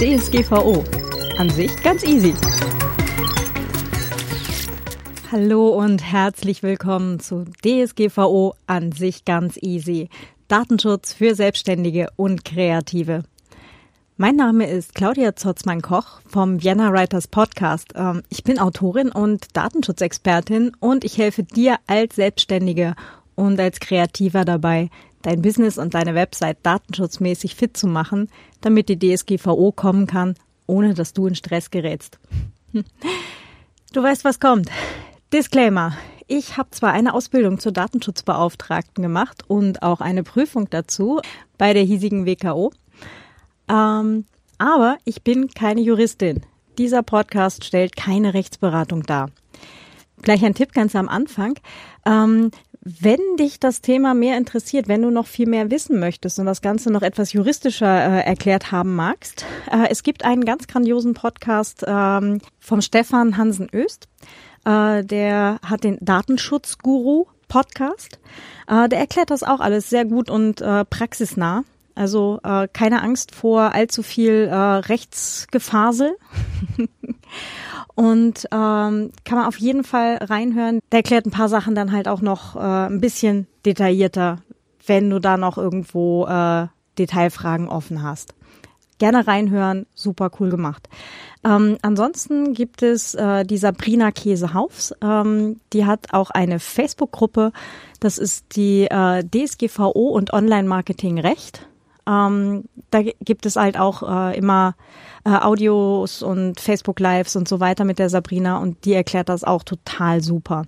DSGVO. An sich ganz easy. Hallo und herzlich willkommen zu DSGVO an sich ganz easy. Datenschutz für Selbstständige und Kreative. Mein Name ist Claudia Zotzmann-Koch vom Vienna Writers Podcast. Ähm, ich bin Autorin und Datenschutzexpertin und ich helfe dir als Selbstständige und als Kreativer dabei, dein Business und deine Website datenschutzmäßig fit zu machen, damit die DSGVO kommen kann, ohne dass du in Stress gerätst. Du weißt, was kommt. Disclaimer. Ich habe zwar eine Ausbildung zur Datenschutzbeauftragten gemacht und auch eine Prüfung dazu bei der hiesigen WKO, ähm, aber ich bin keine Juristin. Dieser Podcast stellt keine Rechtsberatung dar. Gleich ein Tipp ganz am Anfang. Ähm, wenn dich das Thema mehr interessiert, wenn du noch viel mehr wissen möchtest und das Ganze noch etwas juristischer äh, erklärt haben magst, äh, es gibt einen ganz grandiosen Podcast ähm, vom Stefan Hansen Öst. Äh, der hat den Datenschutzguru Podcast. Äh, der erklärt das auch alles sehr gut und äh, praxisnah. Also äh, keine Angst vor allzu viel äh, Rechtsgefasel. Und ähm, kann man auf jeden Fall reinhören. Der erklärt ein paar Sachen dann halt auch noch äh, ein bisschen detaillierter, wenn du da noch irgendwo äh, Detailfragen offen hast. Gerne reinhören, super cool gemacht. Ähm, ansonsten gibt es äh, die Sabrina Käsehaufs. Ähm, die hat auch eine Facebook-Gruppe. Das ist die äh, DSGVO und Online-Marketing Recht. Ähm, da gibt es halt auch äh, immer äh, Audios und Facebook Lives und so weiter mit der Sabrina und die erklärt das auch total super.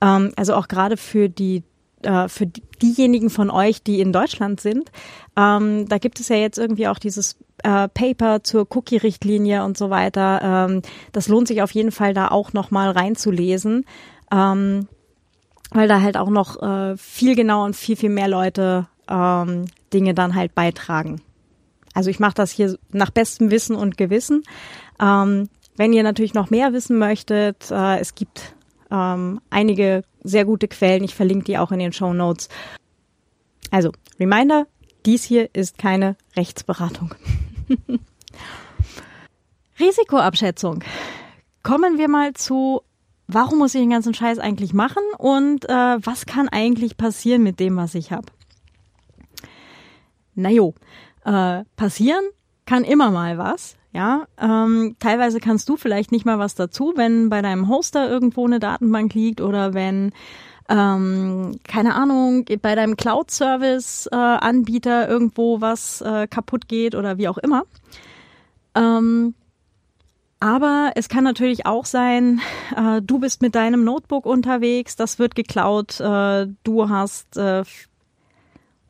Ähm, also auch gerade für die äh, für diejenigen von euch, die in Deutschland sind, ähm, da gibt es ja jetzt irgendwie auch dieses äh, Paper zur Cookie-Richtlinie und so weiter. Ähm, das lohnt sich auf jeden Fall da auch noch mal reinzulesen, ähm, weil da halt auch noch äh, viel genauer und viel viel mehr Leute ähm, Dinge dann halt beitragen. Also ich mache das hier nach bestem Wissen und Gewissen. Ähm, wenn ihr natürlich noch mehr wissen möchtet, äh, es gibt ähm, einige sehr gute Quellen. Ich verlinke die auch in den Show Notes. Also, Reminder, dies hier ist keine Rechtsberatung. Risikoabschätzung. Kommen wir mal zu, warum muss ich den ganzen Scheiß eigentlich machen und äh, was kann eigentlich passieren mit dem, was ich habe? Najo, äh, passieren kann immer mal was. Ja, ähm, teilweise kannst du vielleicht nicht mal was dazu, wenn bei deinem Hoster irgendwo eine Datenbank liegt oder wenn ähm, keine Ahnung, bei deinem Cloud-Service-Anbieter äh, irgendwo was äh, kaputt geht oder wie auch immer. Ähm, aber es kann natürlich auch sein, äh, du bist mit deinem Notebook unterwegs, das wird geklaut, äh, du hast äh,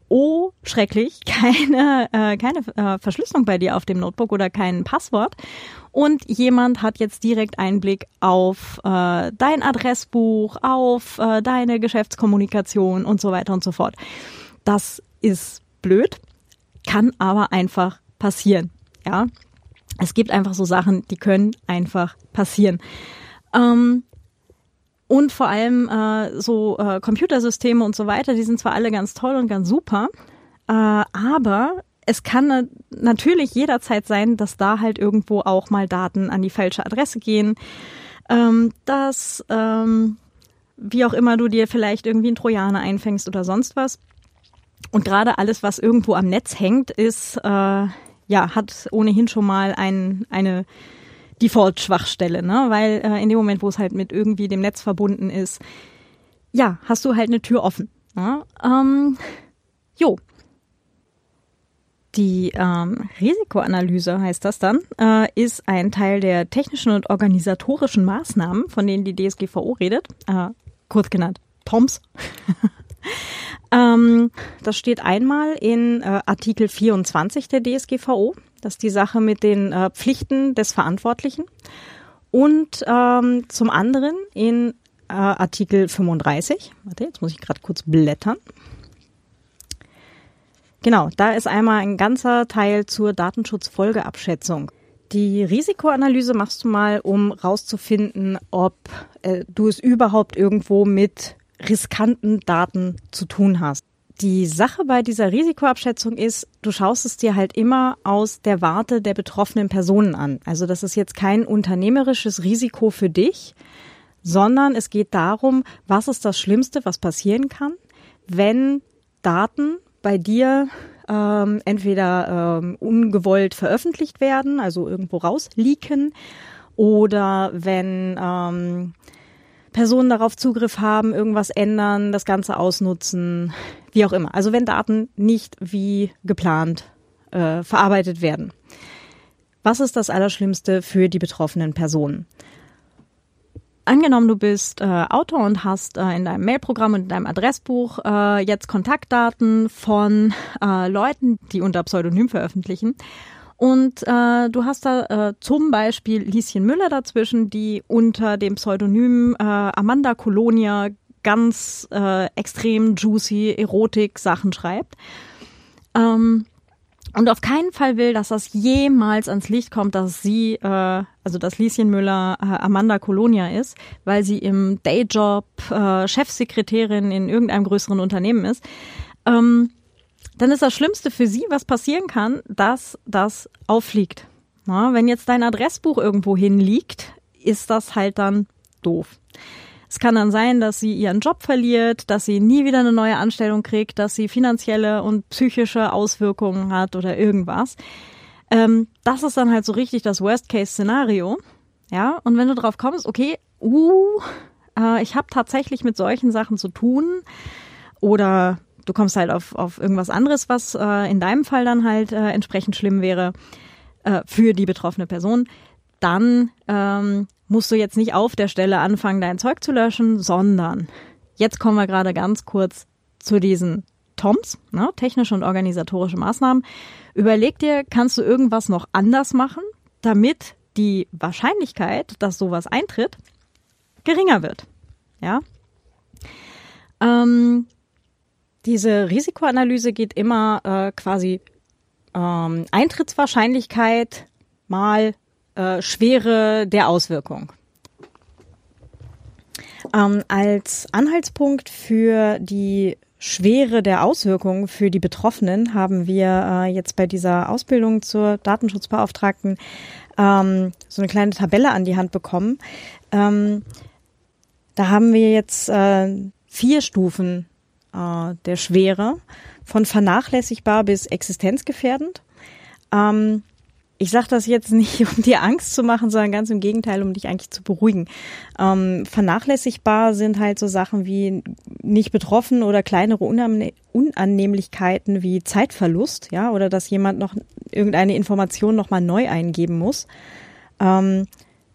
oh, schrecklich, keine, äh, keine äh, Verschlüsselung bei dir auf dem Notebook oder kein Passwort. Und jemand hat jetzt direkt Einblick auf äh, dein Adressbuch, auf äh, deine Geschäftskommunikation und so weiter und so fort. Das ist blöd, kann aber einfach passieren. Ja, es gibt einfach so Sachen, die können einfach passieren. Ähm, und vor allem äh, so äh, Computersysteme und so weiter, die sind zwar alle ganz toll und ganz super, äh, aber es kann natürlich jederzeit sein, dass da halt irgendwo auch mal Daten an die falsche Adresse gehen, ähm, dass ähm, wie auch immer du dir vielleicht irgendwie einen Trojaner einfängst oder sonst was. Und gerade alles, was irgendwo am Netz hängt, ist äh, ja hat ohnehin schon mal ein, eine Default-Schwachstelle, ne? Weil äh, in dem Moment, wo es halt mit irgendwie dem Netz verbunden ist, ja, hast du halt eine Tür offen. Ne? Ähm, jo. Die ähm, Risikoanalyse heißt das dann, äh, ist ein Teil der technischen und organisatorischen Maßnahmen, von denen die DSGVO redet, äh, kurz genannt TOMS. ähm, das steht einmal in äh, Artikel 24 der DSGVO. Das ist die Sache mit den äh, Pflichten des Verantwortlichen. Und ähm, zum anderen in äh, Artikel 35, warte, jetzt muss ich gerade kurz blättern. Genau, da ist einmal ein ganzer Teil zur Datenschutzfolgeabschätzung. Die Risikoanalyse machst du mal, um rauszufinden, ob äh, du es überhaupt irgendwo mit riskanten Daten zu tun hast. Die Sache bei dieser Risikoabschätzung ist, du schaust es dir halt immer aus der Warte der betroffenen Personen an. Also das ist jetzt kein unternehmerisches Risiko für dich, sondern es geht darum, was ist das Schlimmste, was passieren kann, wenn Daten bei dir ähm, entweder ähm, ungewollt veröffentlicht werden, also irgendwo rausleaken, oder wenn ähm, Personen darauf Zugriff haben, irgendwas ändern, das Ganze ausnutzen, wie auch immer. Also wenn Daten nicht wie geplant äh, verarbeitet werden. Was ist das Allerschlimmste für die betroffenen Personen? Angenommen, du bist äh, Autor und hast äh, in deinem Mailprogramm und in deinem Adressbuch äh, jetzt Kontaktdaten von äh, Leuten, die unter Pseudonym veröffentlichen. Und äh, du hast da äh, zum Beispiel Lieschen Müller dazwischen, die unter dem Pseudonym äh, Amanda Colonia ganz äh, extrem juicy Erotik-Sachen schreibt. Ähm, und auf keinen Fall will, dass das jemals ans Licht kommt, dass sie, äh, also dass Lieschen Müller äh, Amanda Colonia ist, weil sie im Dayjob äh, Chefsekretärin in irgendeinem größeren Unternehmen ist. Ähm, dann ist das Schlimmste für sie, was passieren kann, dass das auffliegt. Na, wenn jetzt dein Adressbuch irgendwo hinliegt, ist das halt dann doof. Es kann dann sein, dass sie ihren Job verliert, dass sie nie wieder eine neue Anstellung kriegt, dass sie finanzielle und psychische Auswirkungen hat oder irgendwas. Ähm, das ist dann halt so richtig das Worst-Case-Szenario. Ja, und wenn du drauf kommst, okay, uh, äh, ich habe tatsächlich mit solchen Sachen zu tun oder du kommst halt auf, auf irgendwas anderes, was äh, in deinem Fall dann halt äh, entsprechend schlimm wäre äh, für die betroffene Person, dann ähm, musst du jetzt nicht auf der Stelle anfangen, dein Zeug zu löschen, sondern jetzt kommen wir gerade ganz kurz zu diesen TOMs, ne, technische und organisatorische Maßnahmen. Überleg dir, kannst du irgendwas noch anders machen, damit die Wahrscheinlichkeit, dass sowas eintritt, geringer wird. Ja. Ähm, diese Risikoanalyse geht immer äh, quasi ähm, Eintrittswahrscheinlichkeit mal äh, Schwere der Auswirkung. Ähm, als Anhaltspunkt für die Schwere der Auswirkungen für die Betroffenen haben wir äh, jetzt bei dieser Ausbildung zur Datenschutzbeauftragten ähm, so eine kleine Tabelle an die Hand bekommen. Ähm, da haben wir jetzt äh, vier Stufen äh, der Schwere, von vernachlässigbar bis existenzgefährdend. Ähm, ich sage das jetzt nicht, um dir Angst zu machen, sondern ganz im Gegenteil, um dich eigentlich zu beruhigen. Ähm, vernachlässigbar sind halt so Sachen wie nicht betroffen oder kleinere Unannehmlichkeiten wie Zeitverlust, ja, oder dass jemand noch irgendeine Information nochmal neu eingeben muss. Ähm,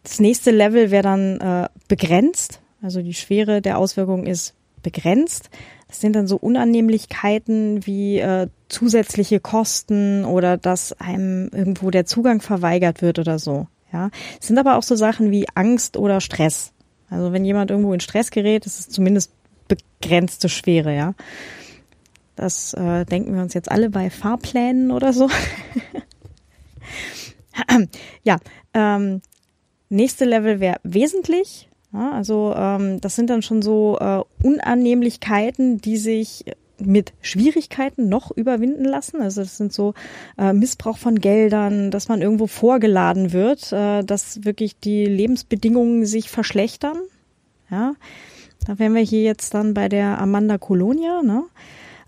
das nächste Level wäre dann äh, begrenzt, also die Schwere der Auswirkung ist begrenzt. Das sind dann so Unannehmlichkeiten wie äh, zusätzliche Kosten oder dass einem irgendwo der Zugang verweigert wird oder so. Ja, es sind aber auch so Sachen wie Angst oder Stress. Also wenn jemand irgendwo in Stress gerät, ist es zumindest begrenzte Schwere, ja. Das äh, denken wir uns jetzt alle bei Fahrplänen oder so. ja, ähm, nächste Level wäre wesentlich. Ja, also ähm, das sind dann schon so äh, Unannehmlichkeiten, die sich mit Schwierigkeiten noch überwinden lassen. Also das sind so äh, Missbrauch von Geldern, dass man irgendwo vorgeladen wird, äh, dass wirklich die Lebensbedingungen sich verschlechtern. Ja, da wären wir hier jetzt dann bei der Amanda Colonia. Ne?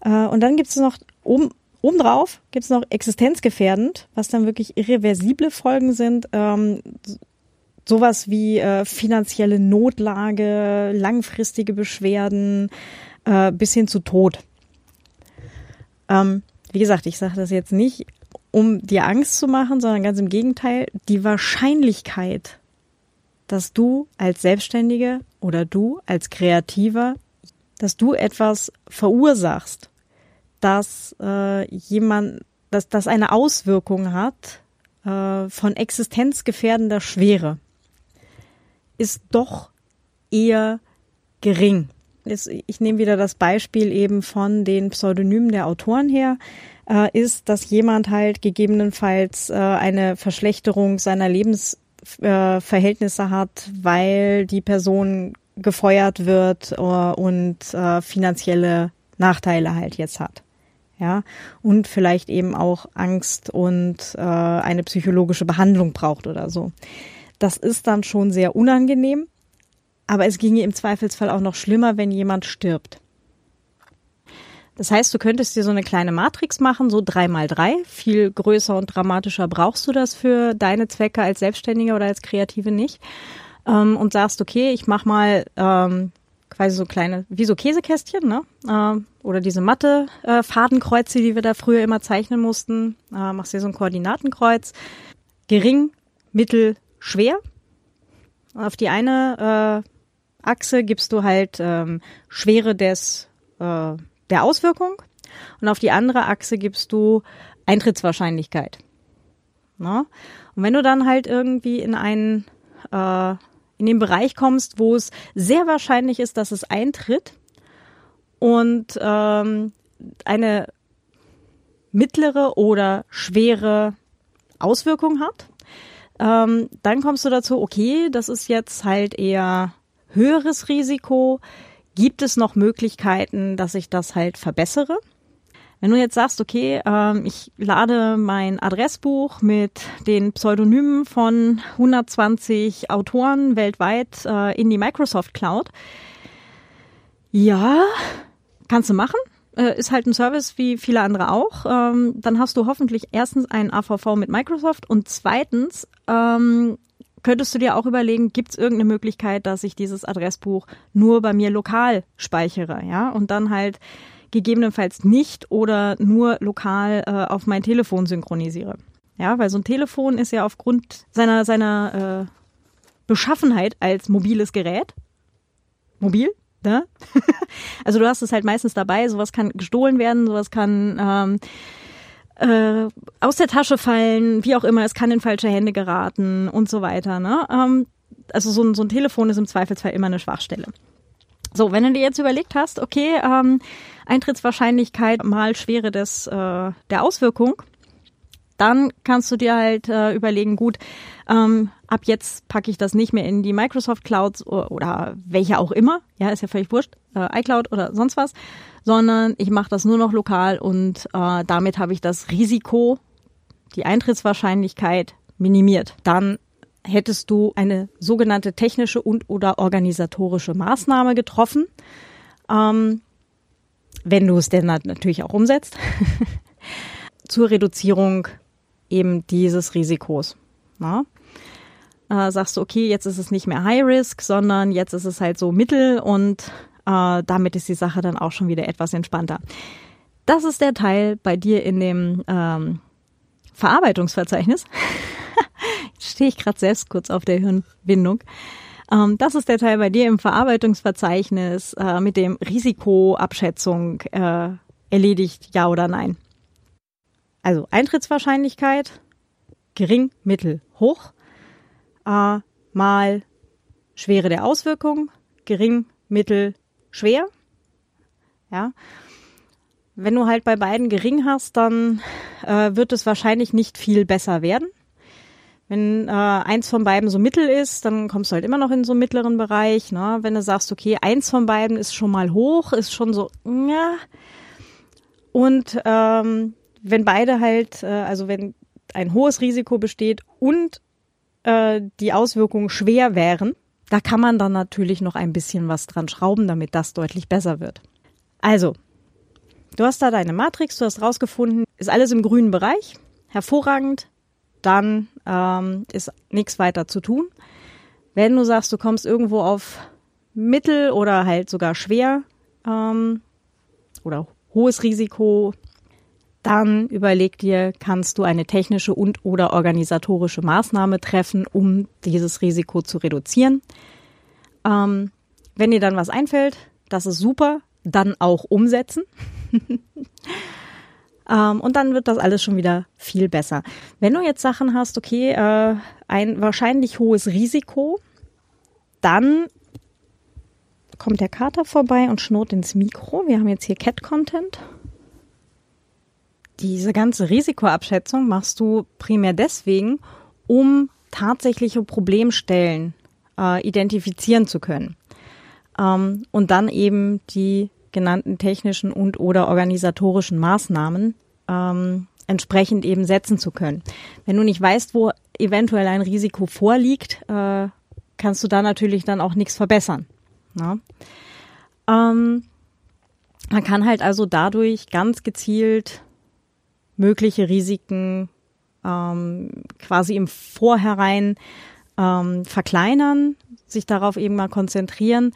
Äh, und dann gibt es noch oben obendrauf gibt es noch existenzgefährdend, was dann wirklich irreversible Folgen sind. Ähm, sowas wie äh, finanzielle Notlage, langfristige Beschwerden äh, bis hin zu Tod. Ähm, wie gesagt, ich sage das jetzt nicht, um dir Angst zu machen, sondern ganz im Gegenteil, die Wahrscheinlichkeit, dass du als Selbstständige oder du als Kreativer, dass du etwas verursachst, dass äh, jemand, dass das eine Auswirkung hat äh, von existenzgefährdender Schwere ist doch eher gering. Jetzt, ich nehme wieder das Beispiel eben von den Pseudonymen der Autoren her, äh, ist, dass jemand halt gegebenenfalls äh, eine Verschlechterung seiner Lebensverhältnisse äh, hat, weil die Person gefeuert wird äh, und äh, finanzielle Nachteile halt jetzt hat. Ja, und vielleicht eben auch Angst und äh, eine psychologische Behandlung braucht oder so. Das ist dann schon sehr unangenehm, aber es ginge im Zweifelsfall auch noch schlimmer, wenn jemand stirbt. Das heißt, du könntest dir so eine kleine Matrix machen, so drei mal drei. Viel größer und dramatischer brauchst du das für deine Zwecke als Selbstständiger oder als Kreative nicht. Ähm, und sagst, okay, ich mach mal ähm, quasi so kleine, wie so Käsekästchen, ne? Äh, oder diese matte äh, Fadenkreuze, die wir da früher immer zeichnen mussten. Äh, machst dir so ein Koordinatenkreuz. Gering, mittel, schwer. Auf die eine äh, Achse gibst du halt ähm, Schwere des äh, der Auswirkung und auf die andere Achse gibst du Eintrittswahrscheinlichkeit. Na? Und wenn du dann halt irgendwie in einen äh, in den Bereich kommst, wo es sehr wahrscheinlich ist, dass es eintritt und ähm, eine mittlere oder schwere Auswirkung hat, ähm, dann kommst du dazu, okay, das ist jetzt halt eher höheres Risiko, Gibt es noch Möglichkeiten, dass ich das halt verbessere? Wenn du jetzt sagst, okay, ähm, ich lade mein Adressbuch mit den Pseudonymen von 120 Autoren weltweit äh, in die Microsoft Cloud, ja, kannst du machen. Äh, ist halt ein Service wie viele andere auch. Ähm, dann hast du hoffentlich erstens einen AVV mit Microsoft und zweitens ähm, könntest du dir auch überlegen, gibt es irgendeine Möglichkeit, dass ich dieses Adressbuch nur bei mir lokal speichere, ja, und dann halt gegebenenfalls nicht oder nur lokal äh, auf mein Telefon synchronisiere. Ja, weil so ein Telefon ist ja aufgrund seiner, seiner äh, Beschaffenheit als mobiles Gerät, mobil, ne? also du hast es halt meistens dabei, sowas kann gestohlen werden, sowas kann ähm, äh, aus der Tasche fallen, wie auch immer, es kann in falsche Hände geraten und so weiter. Ne? Ähm, also so ein, so ein Telefon ist im Zweifelsfall immer eine Schwachstelle. So, wenn du dir jetzt überlegt hast, okay, ähm, Eintrittswahrscheinlichkeit mal Schwere des, äh, der Auswirkung, dann kannst du dir halt äh, überlegen, gut, ähm, ab jetzt packe ich das nicht mehr in die Microsoft Clouds oder, welche auch immer, ja, ist ja völlig wurscht, äh, iCloud oder sonst was, sondern ich mache das nur noch lokal und äh, damit habe ich das Risiko, die Eintrittswahrscheinlichkeit minimiert. Dann hättest du eine sogenannte technische und oder organisatorische Maßnahme getroffen, ähm, wenn du es denn natürlich auch umsetzt, zur Reduzierung eben dieses Risikos. Na? Äh, sagst du, okay, jetzt ist es nicht mehr High Risk, sondern jetzt ist es halt so Mittel und äh, damit ist die Sache dann auch schon wieder etwas entspannter. Das ist der Teil bei dir in dem ähm, Verarbeitungsverzeichnis. Jetzt stehe ich gerade selbst kurz auf der Hirnwindung. Ähm, das ist der Teil bei dir im Verarbeitungsverzeichnis äh, mit dem Risikoabschätzung äh, erledigt, ja oder nein. Also Eintrittswahrscheinlichkeit gering, mittel, hoch äh, mal Schwere der Auswirkung gering, mittel, schwer. Ja. Wenn du halt bei beiden gering hast, dann äh, wird es wahrscheinlich nicht viel besser werden. Wenn äh, eins von beiden so mittel ist, dann kommst du halt immer noch in so einen mittleren Bereich. Ne? Wenn du sagst, okay, eins von beiden ist schon mal hoch, ist schon so, ja. Und ähm, wenn beide halt, äh, also wenn ein hohes Risiko besteht und äh, die Auswirkungen schwer wären, da kann man dann natürlich noch ein bisschen was dran schrauben, damit das deutlich besser wird. Also, du hast da deine Matrix, du hast rausgefunden, ist alles im grünen Bereich, hervorragend, dann ähm, ist nichts weiter zu tun. Wenn du sagst, du kommst irgendwo auf mittel oder halt sogar schwer ähm, oder hohes Risiko, dann überleg dir, kannst du eine technische und oder organisatorische Maßnahme treffen, um dieses Risiko zu reduzieren. Ähm, wenn dir dann was einfällt, das ist super, dann auch umsetzen. ähm, und dann wird das alles schon wieder viel besser. Wenn du jetzt Sachen hast, okay, äh, ein wahrscheinlich hohes Risiko, dann kommt der Kater vorbei und schnurrt ins Mikro. Wir haben jetzt hier Cat-Content. Diese ganze Risikoabschätzung machst du primär deswegen, um tatsächliche Problemstellen äh, identifizieren zu können ähm, und dann eben die genannten technischen und oder organisatorischen Maßnahmen ähm, entsprechend eben setzen zu können. Wenn du nicht weißt, wo eventuell ein Risiko vorliegt, äh, kannst du da natürlich dann auch nichts verbessern. Ne? Ähm, man kann halt also dadurch ganz gezielt mögliche Risiken ähm, quasi im Vorhinein ähm, verkleinern, sich darauf eben mal konzentrieren,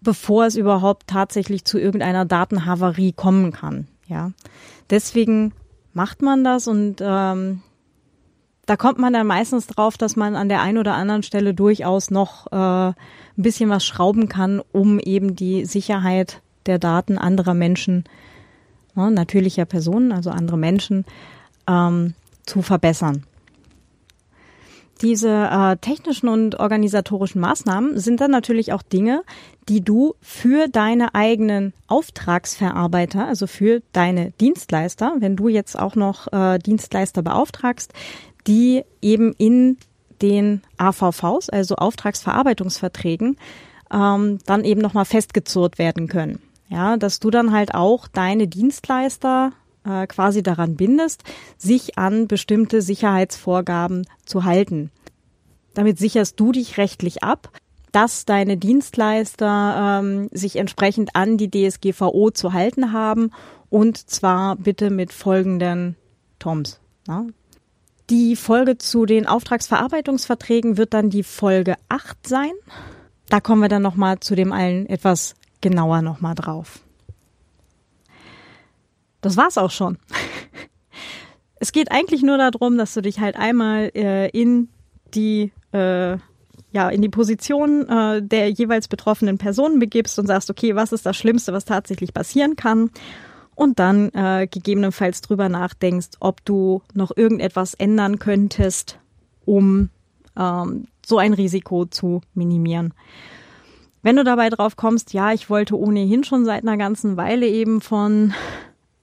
bevor es überhaupt tatsächlich zu irgendeiner Datenhavarie kommen kann. Ja, deswegen macht man das und ähm, da kommt man dann meistens drauf, dass man an der einen oder anderen Stelle durchaus noch äh, ein bisschen was schrauben kann, um eben die Sicherheit der Daten anderer Menschen, ne, natürlicher Personen, also andere Menschen, ähm, zu verbessern. Diese äh, technischen und organisatorischen Maßnahmen sind dann natürlich auch Dinge, die du für deine eigenen Auftragsverarbeiter, also für deine Dienstleister, wenn du jetzt auch noch äh, Dienstleister beauftragst, die eben in den AVVs, also Auftragsverarbeitungsverträgen, ähm, dann eben nochmal festgezurrt werden können. Ja, dass du dann halt auch deine Dienstleister äh, quasi daran bindest, sich an bestimmte Sicherheitsvorgaben zu halten. Damit sicherst du dich rechtlich ab, dass deine Dienstleister ähm, sich entsprechend an die DSGVO zu halten haben und zwar bitte mit folgenden Toms. Ja. Die Folge zu den Auftragsverarbeitungsverträgen wird dann die Folge 8 sein. Da kommen wir dann nochmal zu dem allen etwas genauer nochmal drauf. Das war's auch schon. Es geht eigentlich nur darum, dass du dich halt einmal äh, in die äh, ja in die Position äh, der jeweils betroffenen Personen begibst und sagst, okay, was ist das Schlimmste, was tatsächlich passieren kann? Und dann äh, gegebenenfalls drüber nachdenkst, ob du noch irgendetwas ändern könntest, um ähm, so ein Risiko zu minimieren. Wenn du dabei drauf kommst, ja, ich wollte ohnehin schon seit einer ganzen Weile eben von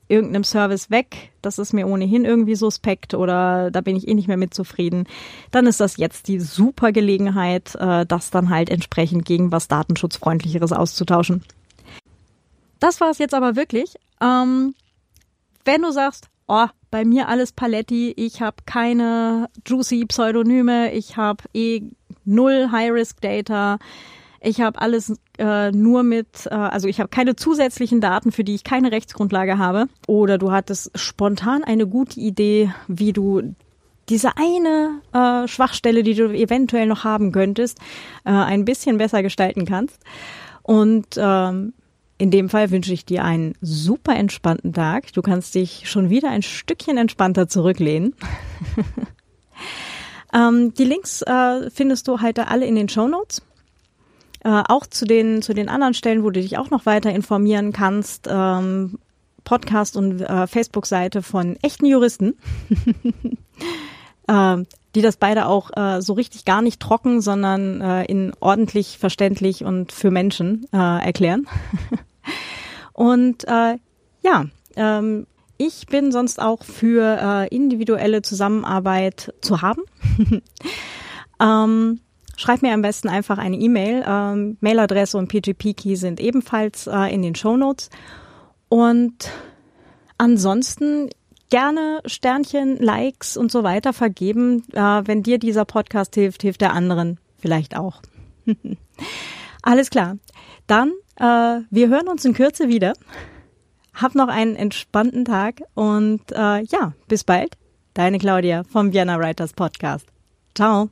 irgendeinem Service weg, das ist mir ohnehin irgendwie suspekt oder da bin ich eh nicht mehr mit zufrieden, dann ist das jetzt die super Gelegenheit, äh, das dann halt entsprechend gegen was datenschutzfreundlicheres auszutauschen. Das war es jetzt aber wirklich. Ähm, wenn du sagst, oh, bei mir alles Paletti, ich habe keine juicy Pseudonyme, ich habe eh null High-Risk-Data, ich habe alles äh, nur mit, äh, also ich habe keine zusätzlichen Daten, für die ich keine Rechtsgrundlage habe. Oder du hattest spontan eine gute Idee, wie du diese eine äh, Schwachstelle, die du eventuell noch haben könntest, äh, ein bisschen besser gestalten kannst. Und ähm, in dem Fall wünsche ich dir einen super entspannten Tag. Du kannst dich schon wieder ein Stückchen entspannter zurücklehnen. ähm, die Links äh, findest du heute alle in den Show Notes. Äh, auch zu den, zu den anderen Stellen, wo du dich auch noch weiter informieren kannst. Ähm, Podcast und äh, Facebook-Seite von echten Juristen, äh, die das beide auch äh, so richtig gar nicht trocken, sondern äh, in ordentlich, verständlich und für Menschen erklären. und ja, ähm, ich bin sonst auch für individuelle Zusammenarbeit zu haben. ähm, schreib mir am besten einfach eine E-Mail. Ähm, Mailadresse und PGP-Key sind ebenfalls äh, in den Show Notes. Und ansonsten gerne Sternchen, Likes und so weiter vergeben. Äh, wenn dir dieser Podcast hilft, hilft der anderen vielleicht auch. Alles klar. Dann, äh, wir hören uns in Kürze wieder. Hab noch einen entspannten Tag und äh, ja, bis bald. Deine Claudia vom Vienna Writers Podcast. Ciao.